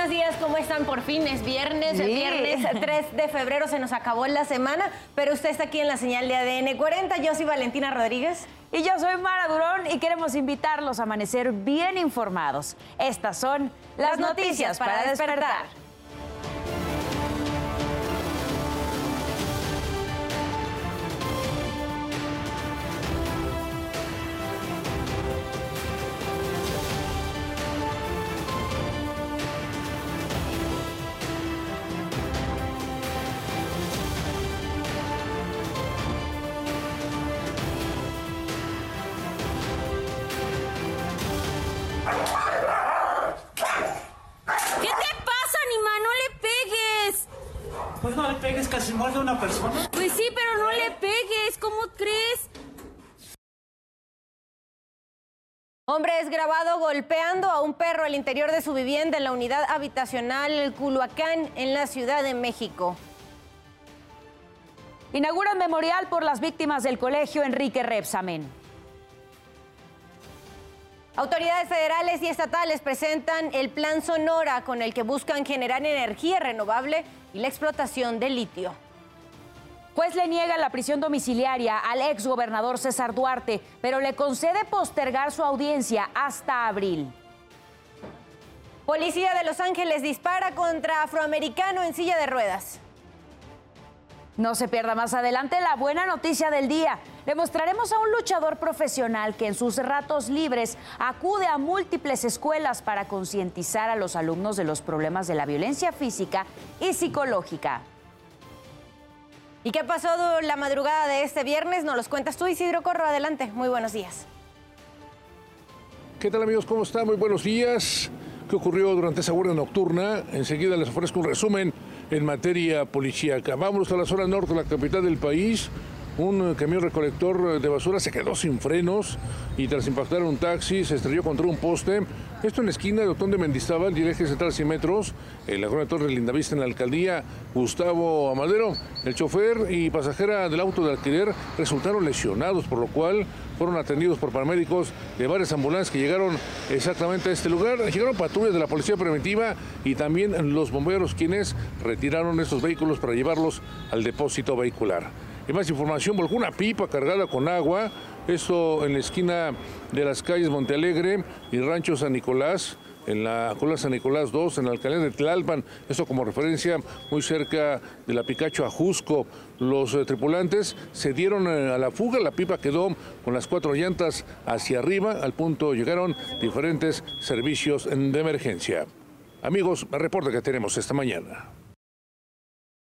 buenos días, ¿cómo están? Por fin es viernes, Sí. viernes 3 de febrero, se nos acabó la semana, pero usted está aquí en la señal de ADN 40. Yo soy Valentina Rodríguez. Y yo soy Mara Durón y queremos invitarlos a amanecer bien informados. Estas son las, noticias, para, despertar. ¿Qué grabado golpeando a un perro al interior de su vivienda en la unidad habitacional Culhuacán, en la Ciudad de México. Inauguran memorial por las víctimas del colegio Enrique Repsamen. Autoridades federales y estatales presentan el Plan Sonora con el que buscan generar energía renovable y la explotación de litio. Juez le niega la prisión domiciliaria al exgobernador César Duarte, pero le concede postergar su audiencia hasta abril. Policía de Los Ángeles dispara contra afroamericano en silla de ruedas. No se pierda más adelante la buena noticia del día. Le mostraremos a un luchador profesional que en sus ratos libres acude a múltiples escuelas para concientizar a los alumnos de los problemas de la violencia física y psicológica. ¿Y qué pasó la madrugada de este viernes? Nos los cuentas tú, Isidro Corro. Adelante. Muy buenos días. ¿Qué tal amigos? ¿Cómo están? Muy buenos días. ¿Qué ocurrió durante esa guardia nocturna? Enseguida les ofrezco un resumen en materia policíaca. Vámonos a la zona norte la capital del país. Un eh, camión recolector de basura se quedó sin frenos y tras impactar un taxi se estrelló contra un poste. Esto en la esquina de Otón de Mendizábal, y el eje central 100 metros, en la zona de Torre Lindavista en la alcaldía Gustavo Amadero. El chofer y pasajera del auto de alquiler resultaron lesionados, por lo cual fueron atendidos por paramédicos de varias ambulancias que llegaron exactamente a este lugar. Llegaron patrullas de la Policía Preventiva y también los bomberos quienes retiraron estos vehículos para llevarlos al depósito vehicular. Y más información, volcó una pipa cargada con agua, esto en la esquina de las calles Montealegre y Rancho San Nicolás, en la Cola San Nicolás 2, en la alcaldía de Tlalpan, esto como referencia muy cerca de la Picacho Ajusco. Los eh, tripulantes se dieron eh, a la fuga, la pipa quedó con las cuatro llantas hacia arriba, al punto llegaron diferentes servicios de emergencia. Amigos, reporte que tenemos esta mañana.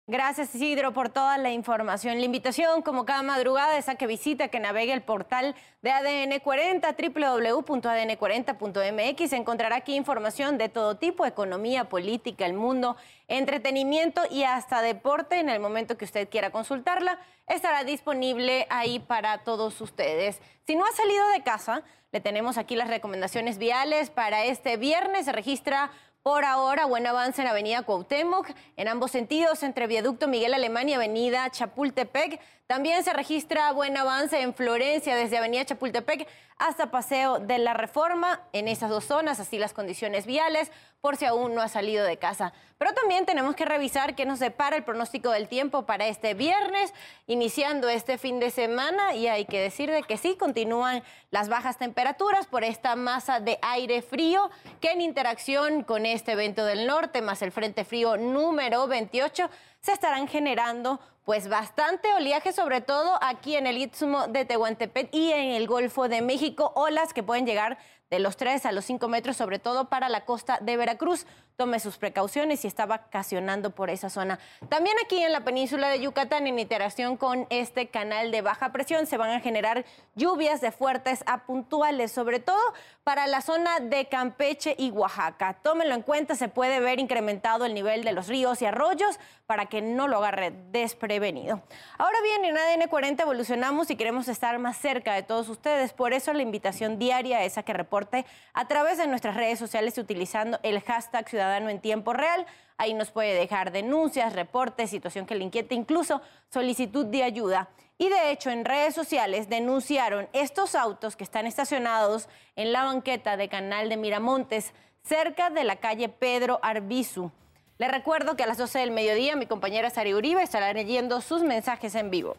Gracias Isidro por toda la información. La invitación, como cada madrugada, es a que visite, que navegue el portal de ADN 40, www.adn40.mx. Encontrará aquí información de todo tipo, economía, política, el mundo, entretenimiento y hasta deporte. En el momento que usted quiera consultarla, estará disponible ahí para todos ustedes. Si no ha salido de casa, le tenemos aquí las recomendaciones viales para este viernes. Se registra por ahora, buen avance en Avenida Cuauhtémoc, en ambos sentidos, entre Viaducto Miguel Alemán y Avenida Chapultepec. También se registra buen avance en Florencia, desde Avenida Chapultepec hasta Paseo de la Reforma, en esas dos zonas, así las condiciones viales, por si aún no ha salido de casa. Pero también tenemos que revisar qué nos depara el pronóstico del tiempo para este viernes, iniciando este fin de semana, y hay que decir de que sí, continúan las bajas temperaturas por esta masa de aire frío que en interacción con este evento del norte, más el Frente Frío número 28, se estarán generando pues bastante oleaje, sobre todo aquí en el Istmo de Tehuantepec y en el Golfo de México, olas que pueden llegar de los 3 a los 5 metros, sobre todo para la costa de Veracruz. Tome sus precauciones si está vacacionando por esa zona. También aquí en la península de Yucatán, en interacción con este canal de baja presión, se van a generar lluvias de fuertes a puntuales, sobre todo para la zona de Campeche y Oaxaca. Tómenlo en cuenta, se puede ver incrementado el nivel de los ríos y arroyos para que no lo agarre desprevenido. Ahora bien, en ADN 40 evolucionamos y queremos estar más cerca de todos ustedes. Por eso la invitación diaria es a que reporte a través de nuestras redes sociales utilizando el hashtag Ciudadano en Tiempo Real. Ahí nos puede dejar denuncias, reportes, situación que le inquiete, incluso solicitud de ayuda. Y de hecho, en redes sociales denunciaron estos autos que están estacionados en la banqueta de Canal de Miramontes cerca de la calle Pedro Arbizu. Le recuerdo que a las 12 del mediodía mi compañera Sari Uribe estará leyendo sus mensajes en vivo.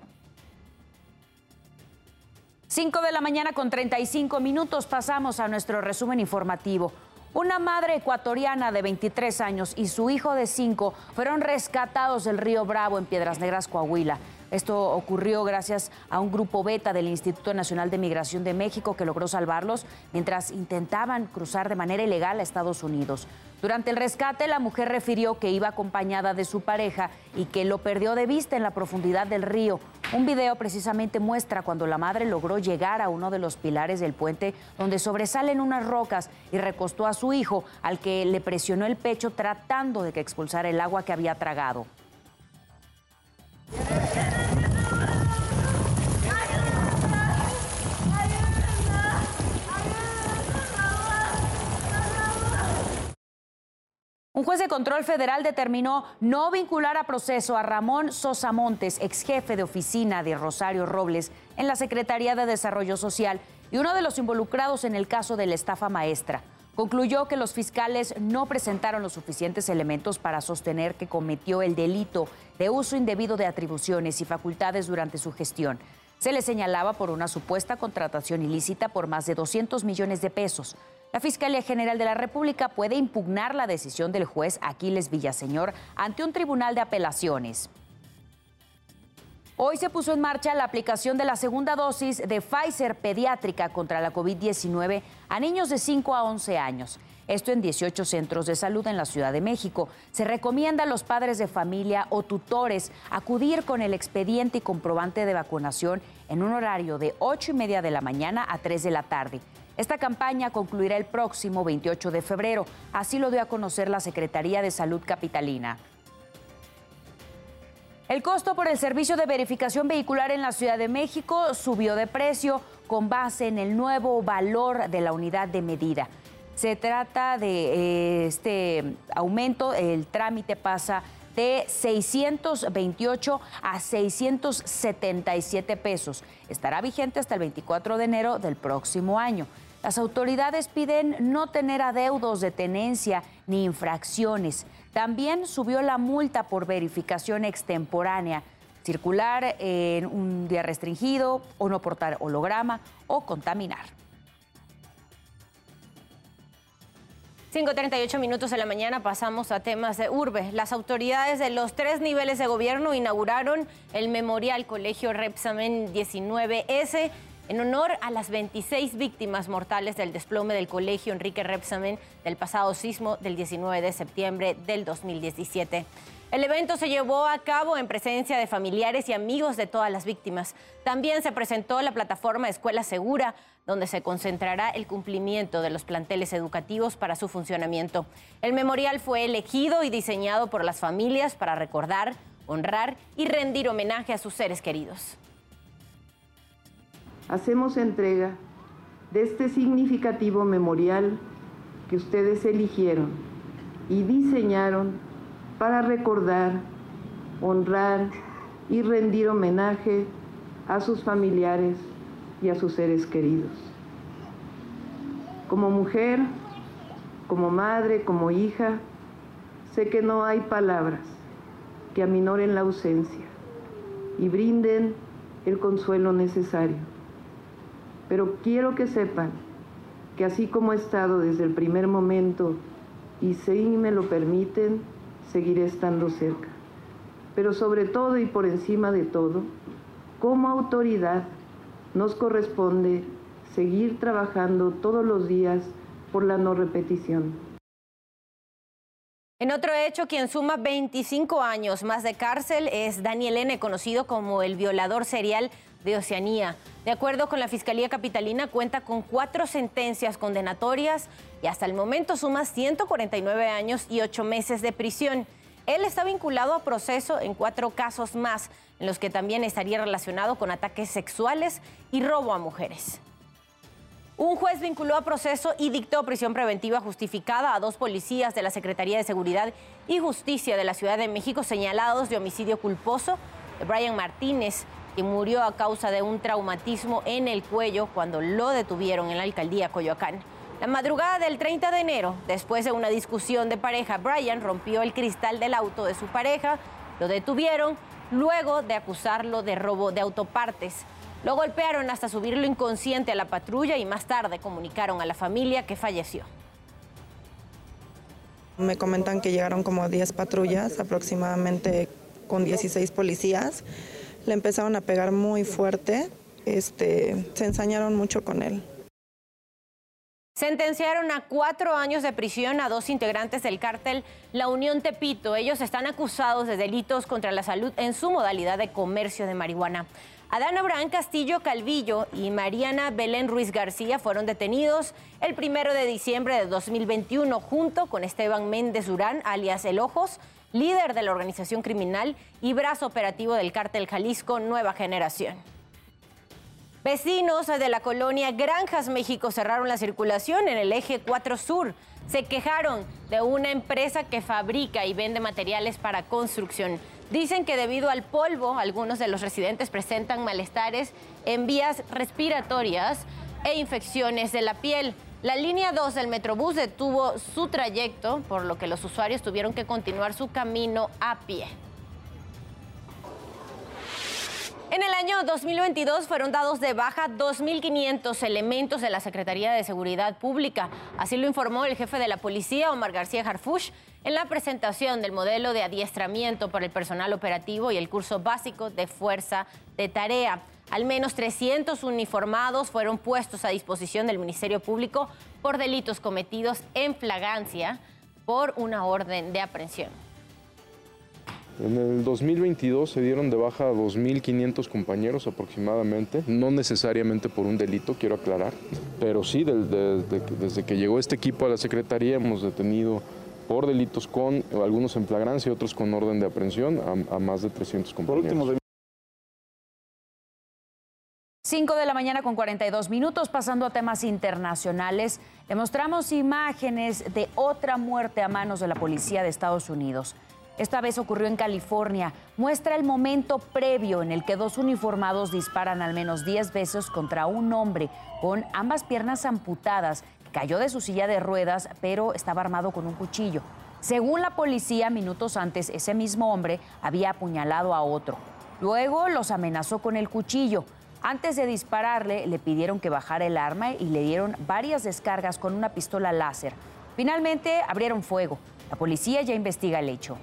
5 de la mañana con 35 minutos pasamos a nuestro resumen informativo. Una madre ecuatoriana de 23 años y su hijo de 5 fueron rescatados del río Bravo en Piedras Negras, Coahuila. Esto ocurrió gracias a un grupo beta del Instituto Nacional de Migración de México que logró salvarlos mientras intentaban cruzar de manera ilegal a Estados Unidos. Durante el rescate, la mujer refirió que iba acompañada de su pareja y que lo perdió de vista en la profundidad del río. Un video precisamente muestra cuando la madre logró llegar a uno de los pilares del puente donde sobresalen unas rocas y recostó a su hijo, al que le presionó el pecho tratando de que expulsara el agua que había tragado. Juez de control federal determinó no vincular a proceso a Ramón Sosa Montes, ex jefe de oficina de Rosario Robles en la Secretaría de Desarrollo Social y uno de los involucrados en el caso de la estafa maestra. Concluyó que los fiscales no presentaron los suficientes elementos para sostener que cometió el delito de uso indebido de atribuciones y facultades durante su gestión. Se le señalaba por una supuesta contratación ilícita por más de 200 millones de pesos. La Fiscalía General de la República puede impugnar la decisión del juez Aquiles Villaseñor ante un tribunal de apelaciones. Hoy se puso en marcha la aplicación de la segunda dosis de Pfizer pediátrica contra la COVID-19 a niños de 5 a 11 años. Esto en 18 centros de salud en la Ciudad de México. Se recomienda a los padres de familia o tutores acudir con el expediente y comprobante de vacunación en un horario de 8 y media de la mañana a 3 de la tarde. Esta campaña concluirá el próximo 28 de febrero, así lo dio a conocer la Secretaría de Salud Capitalina. El costo por el servicio de verificación vehicular en la Ciudad de México subió de precio con base en el nuevo valor de la unidad de medida. Se trata de eh, este aumento, el trámite pasa de 628 a 677 pesos. Estará vigente hasta el 24 de enero del próximo año. Las autoridades piden no tener adeudos de tenencia ni infracciones. También subió la multa por verificación extemporánea, circular en un día restringido o no portar holograma o contaminar. 5.38 minutos de la mañana pasamos a temas de urbe. Las autoridades de los tres niveles de gobierno inauguraron el memorial Colegio Repsamen 19S en honor a las 26 víctimas mortales del desplome del colegio Enrique Repsamen del pasado sismo del 19 de septiembre del 2017. El evento se llevó a cabo en presencia de familiares y amigos de todas las víctimas. También se presentó la plataforma Escuela Segura, donde se concentrará el cumplimiento de los planteles educativos para su funcionamiento. El memorial fue elegido y diseñado por las familias para recordar, honrar y rendir homenaje a sus seres queridos hacemos entrega de este significativo memorial que ustedes eligieron y diseñaron para recordar, honrar y rendir homenaje a sus familiares y a sus seres queridos. Como mujer, como madre, como hija, sé que no hay palabras que aminoren la ausencia y brinden el consuelo necesario. Pero quiero que sepan que así como he estado desde el primer momento y si me lo permiten, seguiré estando cerca. Pero sobre todo y por encima de todo, como autoridad nos corresponde seguir trabajando todos los días por la no repetición. En otro hecho, quien suma 25 años más de cárcel es Daniel N., conocido como el violador serial de Oceanía. De acuerdo con la Fiscalía Capitalina, cuenta con cuatro sentencias condenatorias y hasta el momento suma 149 años y ocho meses de prisión. Él está vinculado a proceso en cuatro casos más, en los que también estaría relacionado con ataques sexuales y robo a mujeres. Un juez vinculó a proceso y dictó prisión preventiva justificada a dos policías de la Secretaría de Seguridad y Justicia de la Ciudad de México señalados de homicidio culposo de Brian Martínez y murió a causa de un traumatismo en el cuello cuando lo detuvieron en la alcaldía Coyoacán. La madrugada del 30 de enero, después de una discusión de pareja, Brian rompió el cristal del auto de su pareja, lo detuvieron luego de acusarlo de robo de autopartes. Lo golpearon hasta subirlo inconsciente a la patrulla y más tarde comunicaron a la familia que falleció. Me comentan que llegaron como 10 patrullas, aproximadamente con 16 policías. Le empezaron a pegar muy fuerte, este, se ensañaron mucho con él. Sentenciaron a cuatro años de prisión a dos integrantes del cártel La Unión Tepito. Ellos están acusados de delitos contra la salud en su modalidad de comercio de marihuana. Adán Abraham Castillo Calvillo y Mariana Belén Ruiz García fueron detenidos el primero de diciembre de 2021 junto con Esteban Méndez Durán, alias El Ojos, líder de la organización criminal y brazo operativo del cártel Jalisco Nueva Generación. Vecinos de la colonia Granjas, México, cerraron la circulación en el eje 4 Sur. Se quejaron de una empresa que fabrica y vende materiales para construcción. Dicen que debido al polvo, algunos de los residentes presentan malestares en vías respiratorias e infecciones de la piel. La línea 2 del Metrobús detuvo su trayecto, por lo que los usuarios tuvieron que continuar su camino a pie. En el año 2022 fueron dados de baja 2.500 elementos de la Secretaría de Seguridad Pública. Así lo informó el jefe de la policía, Omar García Harfush, en la presentación del modelo de adiestramiento para el personal operativo y el curso básico de fuerza de tarea. Al menos 300 uniformados fueron puestos a disposición del Ministerio Público por delitos cometidos en flagrancia por una orden de aprehensión. En el 2022 se dieron de baja a 2.500 compañeros aproximadamente, no necesariamente por un delito, quiero aclarar, pero sí desde que llegó este equipo a la Secretaría hemos detenido por delitos con algunos en flagrancia y otros con orden de aprehensión a, más de 300 compañeros. 5 de la mañana con 42 minutos, pasando a temas internacionales, le mostramos imágenes de otra muerte a manos de la policía de Estados Unidos. Esta vez ocurrió en California. Muestra el momento previo en el que dos uniformados disparan al menos 10 veces contra un hombre con ambas piernas amputadas. Cayó de su silla de ruedas, pero estaba armado con un cuchillo. Según la policía, minutos antes, ese mismo hombre había apuñalado a otro. Luego los amenazó con el cuchillo. Antes de dispararle, le pidieron que bajara el arma y le dieron varias descargas con una pistola láser. Finalmente abrieron fuego. La policía ya investiga el hecho.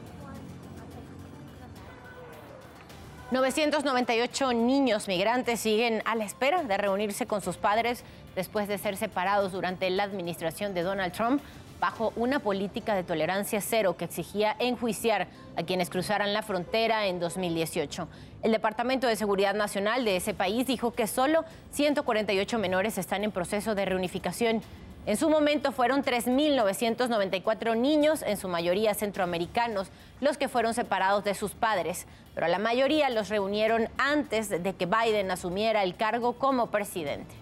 998 niños migrantes siguen a la espera de reunirse con sus padres después de ser separados durante la administración de Donald Trump bajo una política de tolerancia cero que exigía enjuiciar a quienes cruzaran la frontera en 2018. El Departamento de Seguridad Nacional de ese país dijo que solo 148 menores están en proceso de reunificación en su momento fueron 3.994 niños, en su mayoría centroamericanos, los que fueron separados de sus padres, pero la mayoría los reunieron antes de que Biden asumiera el cargo como presidente.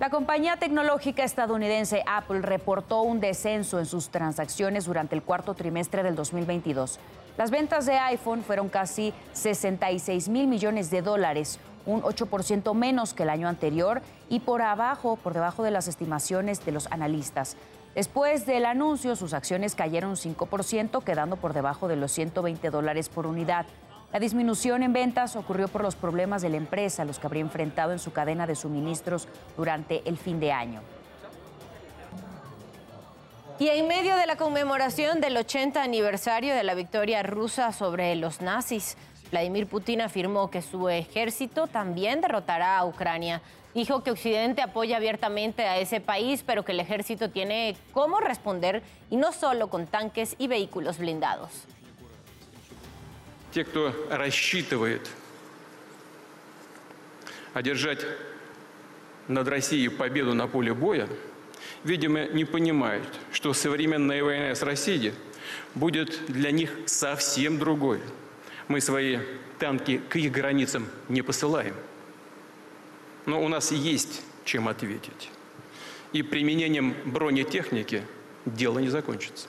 La compañía tecnológica estadounidense Apple reportó un descenso en sus transacciones durante el cuarto trimestre del 2022. Las ventas de iPhone fueron casi 66 mil millones de dólares, un 8% menos que el año anterior y por abajo, por debajo de las estimaciones de los analistas. Después del anuncio, sus acciones cayeron un 5%, quedando por debajo de los 120 dólares por unidad. La disminución en ventas ocurrió por los problemas de la empresa, los que habría enfrentado en su cadena de suministros durante el fin de año. Y en medio de la conmemoración del 80 aniversario de la victoria rusa sobre los nazis, Vladimir Putin afirmó que su ejército también derrotará a Ucrania. Dijo que Occidente apoya abiertamente a ese país, pero que el ejército tiene cómo responder y no solo con tanques y vehículos blindados. Те, кто рассчитывает одержать над Россией победу на поле боя, видимо, не понимают, что современная война с Россией будет для них совсем другой – мы свои танки к их границам не посылаем. Но у нас есть чем ответить. И применением бронетехники дело не закончится.